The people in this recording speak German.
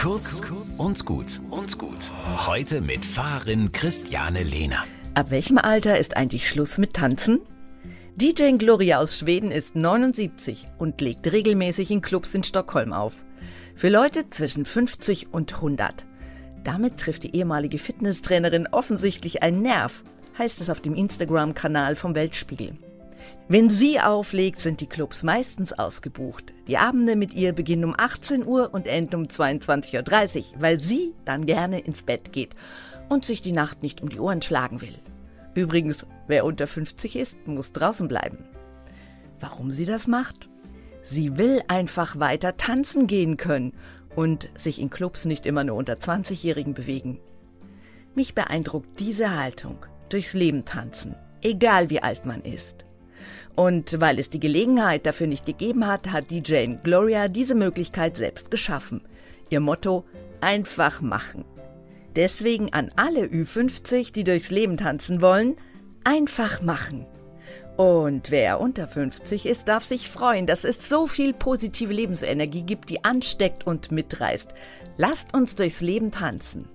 Kurz und gut und gut. Heute mit Fahrerin Christiane Lehner. Ab welchem Alter ist eigentlich Schluss mit Tanzen? DJ Gloria aus Schweden ist 79 und legt regelmäßig in Clubs in Stockholm auf. Für Leute zwischen 50 und 100. Damit trifft die ehemalige Fitnesstrainerin offensichtlich einen Nerv, heißt es auf dem Instagram-Kanal vom Weltspiegel. Wenn sie auflegt, sind die Clubs meistens ausgebucht. Die Abende mit ihr beginnen um 18 Uhr und enden um 22.30 Uhr, weil sie dann gerne ins Bett geht und sich die Nacht nicht um die Ohren schlagen will. Übrigens, wer unter 50 ist, muss draußen bleiben. Warum sie das macht? Sie will einfach weiter tanzen gehen können und sich in Clubs nicht immer nur unter 20-Jährigen bewegen. Mich beeindruckt diese Haltung, durchs Leben tanzen, egal wie alt man ist. Und weil es die Gelegenheit dafür nicht gegeben hat, hat DJ Gloria diese Möglichkeit selbst geschaffen. Ihr Motto, einfach machen. Deswegen an alle Ü50, die durchs Leben tanzen wollen, einfach machen. Und wer unter 50 ist, darf sich freuen, dass es so viel positive Lebensenergie gibt, die ansteckt und mitreißt. Lasst uns durchs Leben tanzen.